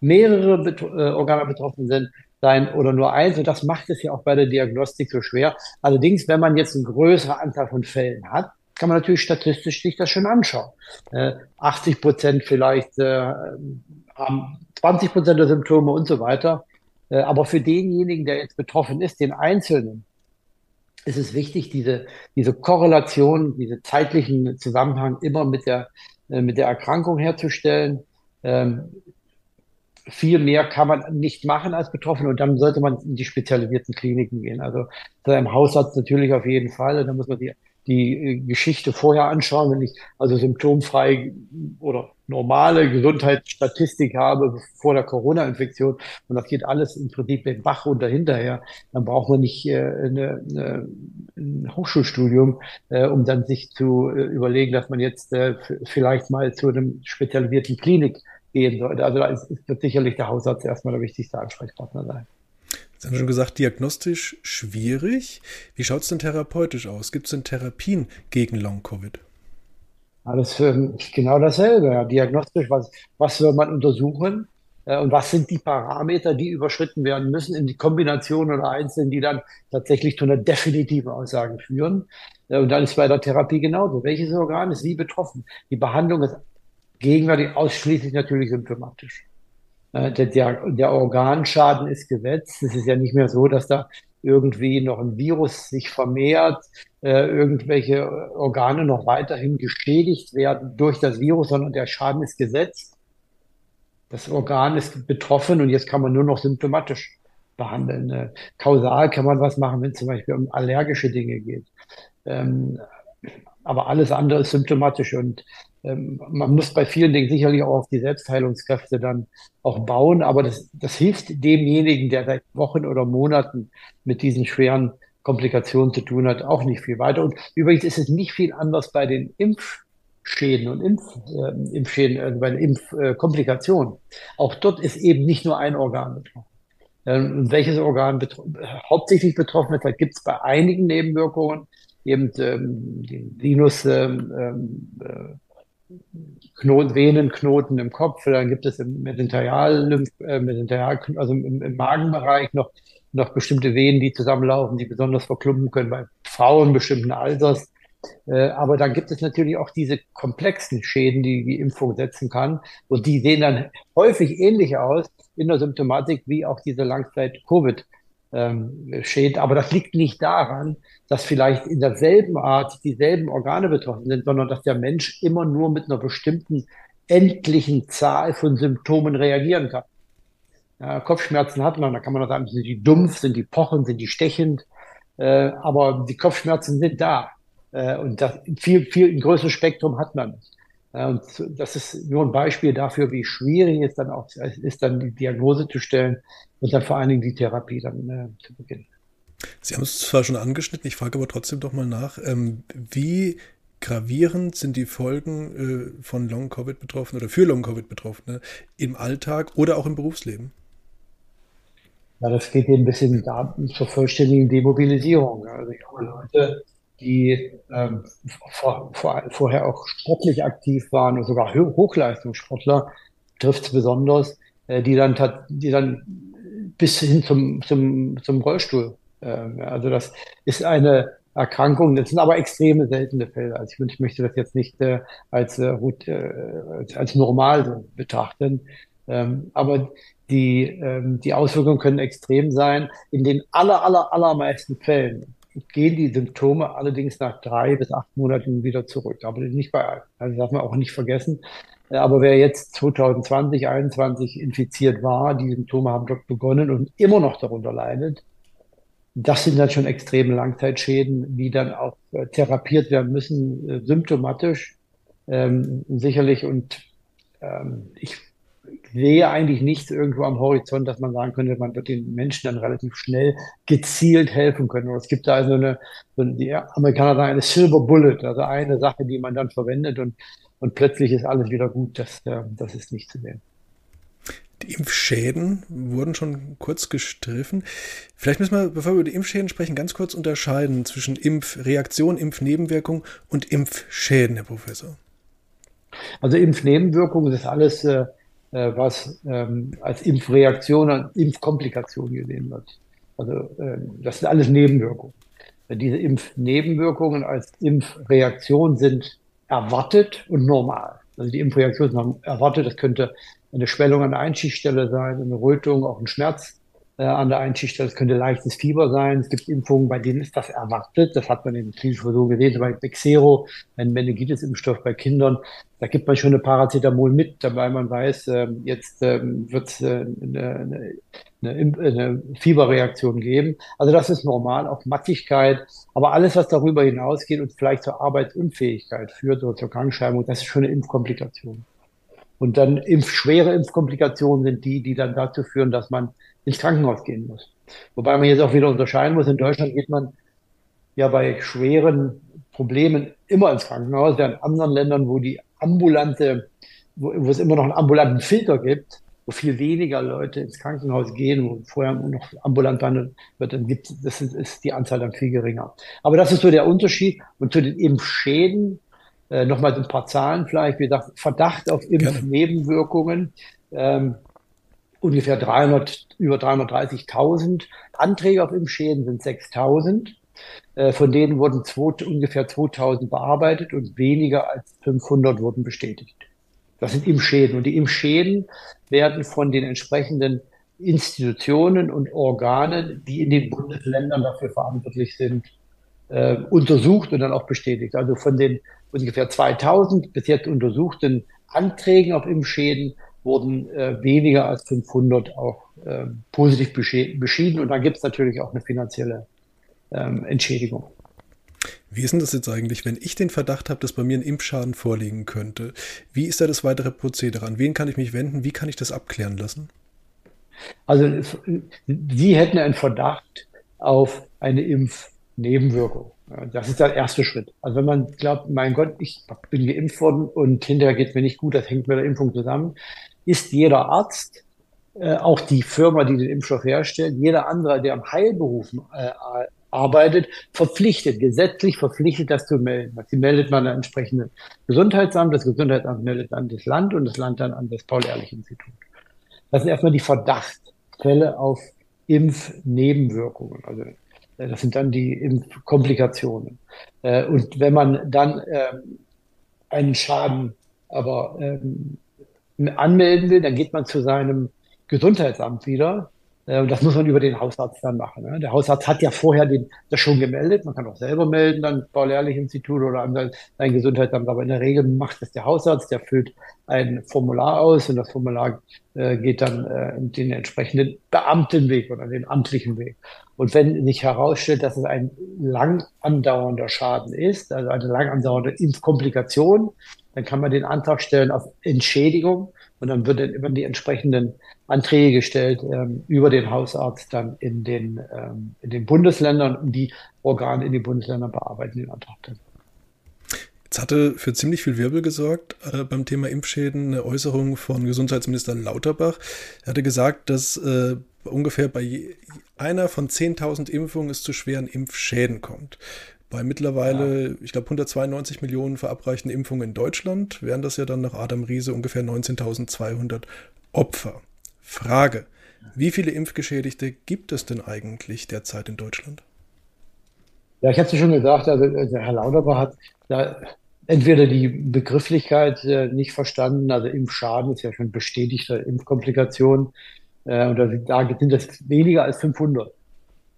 mehrere Bet äh, Organe betroffen sind, sein oder nur eins. Und das macht es ja auch bei der Diagnostik so schwer. Allerdings, wenn man jetzt eine größere Anzahl von Fällen hat, kann man natürlich statistisch sich das schon anschauen. Äh, 80 Prozent vielleicht äh, haben 20 Prozent der Symptome und so weiter. Äh, aber für denjenigen, der jetzt betroffen ist, den Einzelnen, ist es wichtig, diese, diese Korrelation, diese zeitlichen Zusammenhang immer mit der, äh, mit der Erkrankung herzustellen. Ähm, viel mehr kann man nicht machen als Betroffene und dann sollte man in die spezialisierten Kliniken gehen. Also zu einem Hausarzt natürlich auf jeden Fall. Da muss man die die äh, Geschichte vorher anschauen, wenn ich also symptomfrei oder normale Gesundheitsstatistik habe vor der Corona-Infektion und das geht alles im Prinzip den Bach runter hinterher, dann braucht man nicht äh, eine, eine, ein Hochschulstudium, äh, um dann sich zu äh, überlegen, dass man jetzt äh, vielleicht mal zu einem spezialisierten Klinik gehen sollte. Also da ist, ist sicherlich der Hausarzt erstmal der wichtigste Ansprechpartner sein. Sie haben schon gesagt, diagnostisch schwierig. Wie schaut es denn therapeutisch aus? Gibt es denn Therapien gegen Long-Covid? Alles ähm, genau dasselbe. Ja. Diagnostisch, was, was soll man untersuchen? Äh, und was sind die Parameter, die überschritten werden müssen in die Kombination oder einzeln, die dann tatsächlich zu einer definitiven Aussage führen? Äh, und dann ist bei der Therapie genauso. Welches Organ ist wie betroffen? Die Behandlung ist gegenwärtig ausschließlich natürlich symptomatisch. Äh, der, der, Organschaden ist gesetzt. Es ist ja nicht mehr so, dass da irgendwie noch ein Virus sich vermehrt, äh, irgendwelche Organe noch weiterhin geschädigt werden durch das Virus, sondern der Schaden ist gesetzt. Das Organ ist betroffen und jetzt kann man nur noch symptomatisch behandeln. Äh, kausal kann man was machen, wenn es zum Beispiel um allergische Dinge geht. Ähm, aber alles andere ist symptomatisch und man muss bei vielen Dingen sicherlich auch auf die Selbstheilungskräfte dann auch bauen, aber das, das hilft demjenigen, der seit Wochen oder Monaten mit diesen schweren Komplikationen zu tun hat, auch nicht viel weiter. Und übrigens ist es nicht viel anders bei den Impfschäden und Impf, äh, Impfschäden, also bei den Impfkomplikationen. auch dort ist eben nicht nur ein Organ betroffen. Ähm, welches Organ betro hauptsächlich betroffen ist, da gibt es bei einigen Nebenwirkungen eben ähm, den Sinus ähm, ähm, äh, Knoten, Venenknoten im Kopf, dann gibt es im äh, Mesenterial also im, im, Magenbereich noch, noch bestimmte Venen, die zusammenlaufen, die besonders verklumpen können bei Frauen bestimmten Alters. Äh, aber dann gibt es natürlich auch diese komplexen Schäden, die die Impfung setzen kann. Und die sehen dann häufig ähnlich aus in der Symptomatik wie auch diese Langzeit-Covid. Schäden. Aber das liegt nicht daran, dass vielleicht in derselben Art dieselben Organe betroffen sind, sondern dass der Mensch immer nur mit einer bestimmten endlichen Zahl von Symptomen reagieren kann. Ja, Kopfschmerzen hat man, da kann man sagen, sind die dumpf, sind die pochend, sind die stechend, äh, aber die Kopfschmerzen sind da. Äh, und das viel, viel ein größeres Spektrum hat man. Äh, und das ist nur ein Beispiel dafür, wie schwierig es dann auch ist, dann die Diagnose zu stellen und dann vor allen Dingen die Therapie dann äh, zu beginnen. Sie haben es zwar schon angeschnitten, ich frage aber trotzdem doch mal nach, ähm, wie gravierend sind die Folgen äh, von Long-Covid-Betroffenen oder für Long-Covid-Betroffene im Alltag oder auch im Berufsleben? Ja, das geht eben ein bisschen zur vollständigen Demobilisierung. Also ich habe Leute, die ähm, vor, vor, vorher auch sportlich aktiv waren und sogar Hochleistungssportler, trifft es besonders, äh, die, dann, die dann bis hin zum, zum, zum Rollstuhl. Äh, also das ist eine Erkrankung, das sind aber extreme seltene Fälle. Also ich, ich möchte das jetzt nicht äh, als, äh, als, als normal betrachten. Ähm, aber die, ähm, die Auswirkungen können extrem sein. In den aller, aller, allermeisten Fällen gehen die Symptome allerdings nach drei bis acht Monaten wieder zurück. Aber nicht bei allen. Also darf man auch nicht vergessen. Aber wer jetzt 2020, 2021 infiziert war, die Symptome haben dort begonnen und immer noch darunter leidet, das sind dann schon extreme Langzeitschäden, die dann auch äh, therapiert werden müssen, äh, symptomatisch ähm, sicherlich. Und ähm, ich sehe eigentlich nichts irgendwo am Horizont, dass man sagen könnte, man wird den Menschen dann relativ schnell gezielt helfen können. Und es gibt da also eine, so die Amerikaner sagen eine Silver Bullet, also eine Sache, die man dann verwendet und, und plötzlich ist alles wieder gut. Das, äh, das ist nicht zu sehen. Die Impfschäden wurden schon kurz gestriffen. Vielleicht müssen wir, bevor wir über die Impfschäden sprechen, ganz kurz unterscheiden zwischen Impfreaktion, Impfnebenwirkung und Impfschäden, Herr Professor. Also Impfnebenwirkungen ist alles äh, äh, was ähm, als Impfreaktion und Impfkomplikation gesehen wird. Also äh, das sind alles Nebenwirkungen. Diese Impfnebenwirkungen als Impfreaktion sind erwartet und normal. Also die Impfreaktion ist erwartet, das könnte eine Schwellung an der Einschichtstelle sein, eine Rötung, auch ein Schmerz äh, an der Einschichtstelle. Es könnte leichtes Fieber sein. Es gibt Impfungen, bei denen ist das erwartet. Das hat man in klinischen Versuchen gesehen. Bei Bexero, ein Meningitis-Impfstoff bei Kindern, da gibt man schon eine Paracetamol mit, dabei man weiß, ähm, jetzt ähm, wird es äh, eine, eine, eine, Fieberreaktion geben. Also das ist normal, auch Mattigkeit. Aber alles, was darüber hinausgeht und vielleicht zur Arbeitsunfähigkeit führt oder zur Krankschreibung, das ist schon eine Impfkomplikation. Und dann impf, schwere Impfkomplikationen sind die, die dann dazu führen, dass man ins Krankenhaus gehen muss. Wobei man jetzt auch wieder unterscheiden muss, in Deutschland geht man ja bei schweren Problemen immer ins Krankenhaus, während in anderen Ländern, wo die ambulante, wo, wo es immer noch einen ambulanten Filter gibt, wo viel weniger Leute ins Krankenhaus gehen, wo vorher noch ambulant behandelt wird, dann gibt das ist, ist die Anzahl dann viel geringer. Aber das ist so der Unterschied. Und zu den Impfschäden, äh, nochmal ein paar Zahlen vielleicht, wie gesagt, Verdacht auf Impfnebenwirkungen. Ähm, ungefähr 300, über 330.000. Anträge auf Impfschäden sind 6.000. Äh, von denen wurden zwei, ungefähr 2.000 bearbeitet und weniger als 500 wurden bestätigt. Das sind Impfschäden. Und die Impfschäden werden von den entsprechenden Institutionen und Organen, die in den Bundesländern dafür verantwortlich sind, äh, untersucht und dann auch bestätigt. Also von den ungefähr 2000 bis jetzt untersuchten Anträgen auf Impfschäden wurden äh, weniger als 500 auch äh, positiv beschieden. Und dann gibt es natürlich auch eine finanzielle ähm, Entschädigung. Wie ist denn das jetzt eigentlich, wenn ich den Verdacht habe, dass bei mir ein Impfschaden vorliegen könnte? Wie ist da das weitere Prozedere? An wen kann ich mich wenden? Wie kann ich das abklären lassen? Also Sie hätten einen Verdacht auf eine Impfnebenwirkung. Das ist der erste Schritt. Also wenn man glaubt, mein Gott, ich bin geimpft worden und hinterher geht mir nicht gut, das hängt mit der Impfung zusammen, ist jeder Arzt, äh, auch die Firma, die den Impfstoff herstellt, jeder andere, der am Heilberuf äh, arbeitet, verpflichtet, gesetzlich verpflichtet, das zu melden. Sie meldet man an entsprechenden Gesundheitsamt, das Gesundheitsamt meldet an das Land und das Land dann an das Paul-Ehrlich-Institut. Das sind erstmal die Verdachtsfälle auf Impfnebenwirkungen. Also äh, das sind dann die Impfkomplikationen. Äh, und wenn man dann ähm, einen Schaden aber ähm, anmelden will, dann geht man zu seinem Gesundheitsamt wieder äh, das muss man über den Hausarzt dann machen. Ne? Der Hausarzt hat ja vorher den, das schon gemeldet. Man kann auch selber melden, dann Paul-Ehrlich-Institut oder an sein Gesundheitsamt. Aber in der Regel macht das der Hausarzt. Der füllt ein Formular aus und das Formular äh, geht dann äh, den entsprechenden Beamtenweg oder den amtlichen Weg. Und wenn sich herausstellt, dass es ein lang andauernder Schaden ist, also eine lang andauernde Impfkomplikation, dann kann man den Antrag stellen auf Entschädigung und dann wird dann die entsprechenden Anträge gestellt ähm, über den Hausarzt dann in den, ähm, in den Bundesländern und die Organe in den Bundesländern bearbeiten den Antrag dann. Jetzt hatte für ziemlich viel Wirbel gesorgt äh, beim Thema Impfschäden eine Äußerung von Gesundheitsminister Lauterbach. Er hatte gesagt, dass äh, ungefähr bei einer von 10.000 Impfungen es zu schweren Impfschäden kommt. Bei mittlerweile, ja. ich glaube, 192 Millionen verabreichten Impfungen in Deutschland wären das ja dann nach Adam Riese ungefähr 19.200 Opfer. Frage, wie viele Impfgeschädigte gibt es denn eigentlich derzeit in Deutschland? Ja, ich ja schon gesagt, also der Herr Lauterbach hat da entweder die Begrifflichkeit äh, nicht verstanden, also Impfschaden ist ja schon bestätigte Impfkomplikation, äh, und da, da sind das weniger als 500.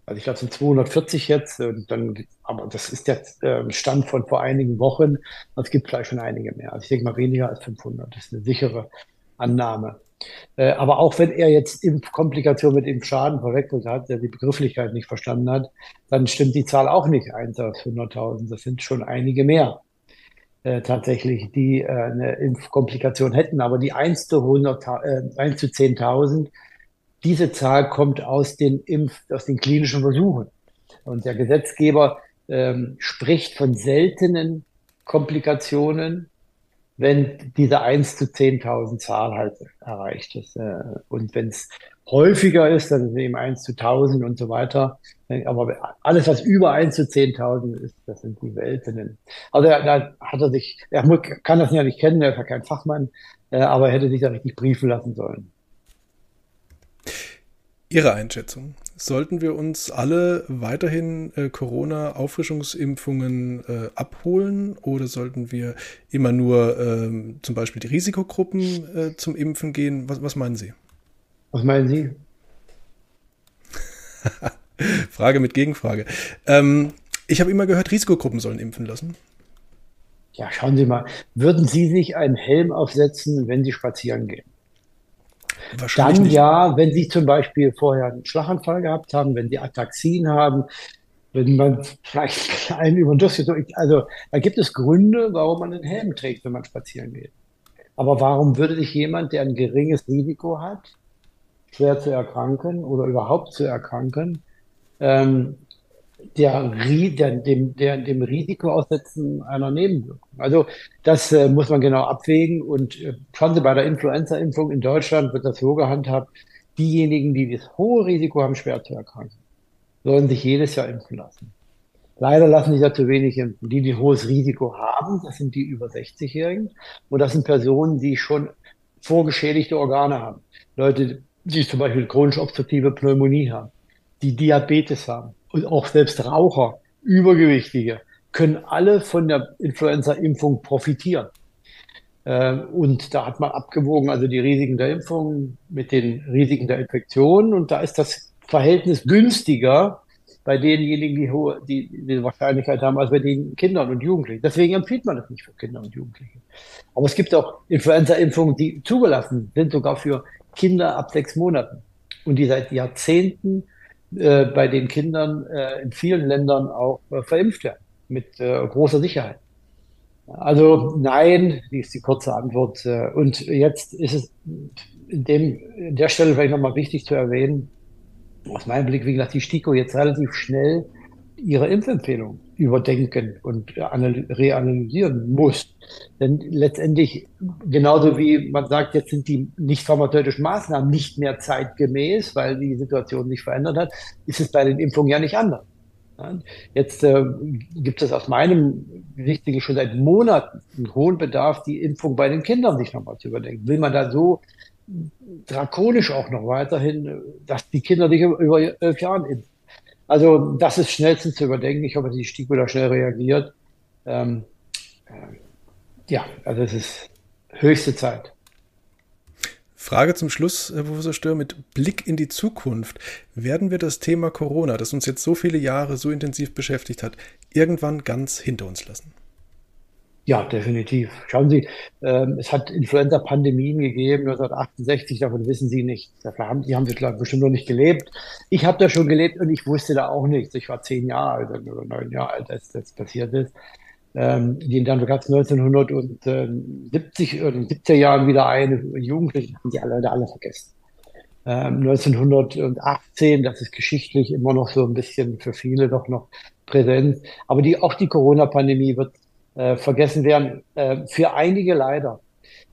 Also ich glaube, es sind 240 jetzt, und dann, aber das ist der äh, Stand von vor einigen Wochen. Es gibt vielleicht schon einige mehr. Also ich denke mal weniger als 500. Das ist eine sichere Annahme. Äh, aber auch wenn er jetzt Impfkomplikationen mit Impfschaden verwechselt hat, der die Begrifflichkeit nicht verstanden hat, dann stimmt die Zahl auch nicht 1 aus 100.000. Das sind schon einige mehr äh, tatsächlich, die äh, eine Impfkomplikation hätten. Aber die 1 zu, 100, äh, 1 zu 10.000 diese Zahl kommt aus den Impf, aus den klinischen Versuchen. Und der Gesetzgeber ähm, spricht von seltenen Komplikationen, wenn diese 1 zu 10.000 Zahl halt erreicht ist. Äh, und wenn es häufiger ist, dann ist es eben 1 zu 1000 und so weiter. Aber alles, was über 1 zu 10.000 ist, das sind die seltenen. Also da, da hat er sich, er kann das ja nicht kennen, er ist ja kein Fachmann, äh, aber er hätte sich da richtig briefen lassen sollen. Ihre Einschätzung. Sollten wir uns alle weiterhin äh, Corona-Auffrischungsimpfungen äh, abholen oder sollten wir immer nur äh, zum Beispiel die Risikogruppen äh, zum Impfen gehen? Was, was meinen Sie? Was meinen Sie? Frage mit Gegenfrage. Ähm, ich habe immer gehört, Risikogruppen sollen impfen lassen. Ja, schauen Sie mal. Würden Sie sich einen Helm aufsetzen, wenn Sie spazieren gehen? Dann nicht. ja, wenn Sie zum Beispiel vorher einen Schlaganfall gehabt haben, wenn Sie Ataxien haben, wenn man vielleicht einen über also da gibt es Gründe, warum man einen Helm trägt, wenn man spazieren geht. Aber warum würde sich jemand, der ein geringes Risiko hat, schwer zu erkranken oder überhaupt zu erkranken, ähm, der, der, dem, der, dem Risiko aussetzen einer Nebenwirkung. Also das äh, muss man genau abwägen und äh, Sie bei der Influenza-Impfung in Deutschland wird das so gehandhabt, diejenigen, die das hohe Risiko haben, schwer zu erkranken, sollen sich jedes Jahr impfen lassen. Leider lassen sich ja zu wenig impfen. Die, die hohes Risiko haben, das sind die über 60-Jährigen und das sind Personen, die schon vorgeschädigte Organe haben. Leute, die zum Beispiel chronisch obstruktive Pneumonie haben, die Diabetes haben, und auch selbst Raucher, Übergewichtige, können alle von der Influenza-Impfung profitieren. Ähm, und da hat man abgewogen, also die Risiken der Impfung mit den Risiken der Infektion. Und da ist das Verhältnis günstiger, bei denjenigen, die hohe, die, die Wahrscheinlichkeit haben, als bei den Kindern und Jugendlichen. Deswegen empfiehlt man das nicht für Kinder und Jugendliche. Aber es gibt auch Influenza-Impfungen, die zugelassen sind, sogar für Kinder ab sechs Monaten und die seit Jahrzehnten äh, bei den Kindern äh, in vielen Ländern auch äh, verimpft werden, mit äh, großer Sicherheit. Also nein, die ist die kurze Antwort. Äh, und jetzt ist es in, dem, in der Stelle vielleicht nochmal wichtig zu erwähnen, aus meinem Blickwinkel, dass die STIKO jetzt relativ schnell ihre Impfempfehlung überdenken und reanalysieren muss. Denn letztendlich, genauso wie man sagt, jetzt sind die nicht pharmazeutischen Maßnahmen nicht mehr zeitgemäß, weil die Situation sich verändert hat, ist es bei den Impfungen ja nicht anders. Jetzt äh, gibt es aus meinem Sichtwinkel schon seit Monaten einen hohen Bedarf, die Impfung bei den Kindern sich nochmal zu überdenken. Will man da so drakonisch auch noch weiterhin, dass die Kinder nicht über elf Jahren impfen? Also das ist schnellstens zu überdenken. Ich hoffe, die STIKO da schnell reagiert. Ähm, äh, ja, also es ist höchste Zeit. Frage zum Schluss, Herr Professor Stör, mit Blick in die Zukunft. Werden wir das Thema Corona, das uns jetzt so viele Jahre so intensiv beschäftigt hat, irgendwann ganz hinter uns lassen? Ja, definitiv. Schauen Sie, ähm, es hat Influenza-Pandemien gegeben, 1968, davon wissen Sie nicht. Haben, die haben Sie, glaube ich, bestimmt noch nicht gelebt. Ich habe da schon gelebt und ich wusste da auch nichts. Ich war zehn Jahre alt oder neun Jahre alt, als das passiert ist. Ähm, dann gab es 1970 oder 70er Jahren wieder eine Jugendliche, haben die alle, alle vergessen. Ähm, 1918, das ist geschichtlich immer noch so ein bisschen für viele doch noch präsent. Aber die, auch die Corona-Pandemie wird äh, vergessen werden. Äh, für einige leider.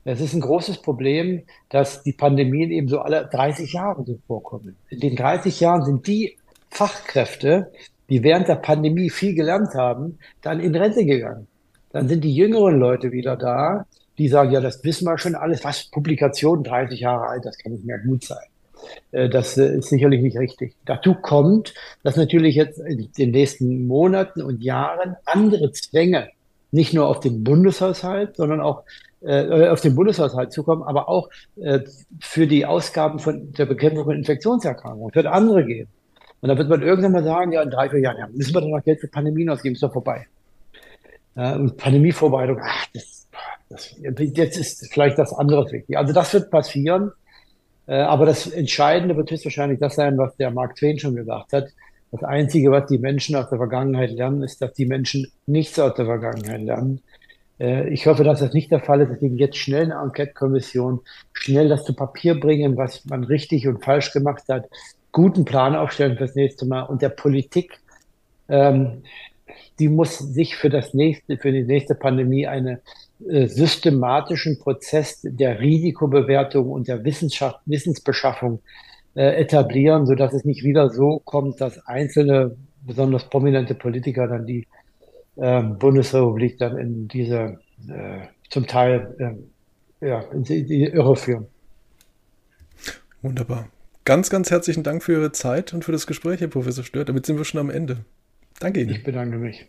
Es ist ein großes Problem, dass die Pandemien eben so alle 30 Jahre so vorkommen. In den 30 Jahren sind die Fachkräfte, die während der Pandemie viel gelernt haben, dann in Rente gegangen. Dann sind die jüngeren Leute wieder da, die sagen, ja, das wissen wir schon alles. Was, Publikation 30 Jahre alt, das kann nicht mehr gut sein. Äh, das äh, ist sicherlich nicht richtig. Dazu kommt, dass natürlich jetzt in den nächsten Monaten und Jahren andere Zwänge nicht nur auf den Bundeshaushalt, sondern auch äh, auf den Bundeshaushalt zukommen, aber auch äh, für die Ausgaben von der Bekämpfung von Infektionserkrankungen. Es wird andere geben. Und da wird man irgendwann mal sagen, ja, in drei, vier Jahren, ja, müssen wir dann noch Geld für Pandemien ausgeben, ist doch vorbei. Ja, und Pandemievorbereitung, ach, das, das, jetzt ist vielleicht das andere wichtig. Also das wird passieren. Äh, aber das Entscheidende wird höchstwahrscheinlich das sein, was der Mark Twain schon gesagt hat. Das Einzige, was die Menschen aus der Vergangenheit lernen, ist, dass die Menschen nichts aus der Vergangenheit lernen. Äh, ich hoffe, dass das nicht der Fall ist. Deswegen jetzt schnell eine Enquete-Kommission, schnell das zu Papier bringen, was man richtig und falsch gemacht hat, guten Plan aufstellen fürs nächste Mal und der Politik, ähm, die muss sich für das nächste, für die nächste Pandemie einen äh, systematischen Prozess der Risikobewertung und der Wissenschaft, Wissensbeschaffung äh, etablieren, so dass es nicht wieder so kommt, dass einzelne, besonders prominente Politiker dann die äh, Bundesrepublik dann in diese äh, zum Teil äh, ja, in die, Irre führen. Wunderbar. Ganz, ganz herzlichen Dank für Ihre Zeit und für das Gespräch, Herr Professor Stör. Damit sind wir schon am Ende. Danke Ihnen. Ich bedanke mich.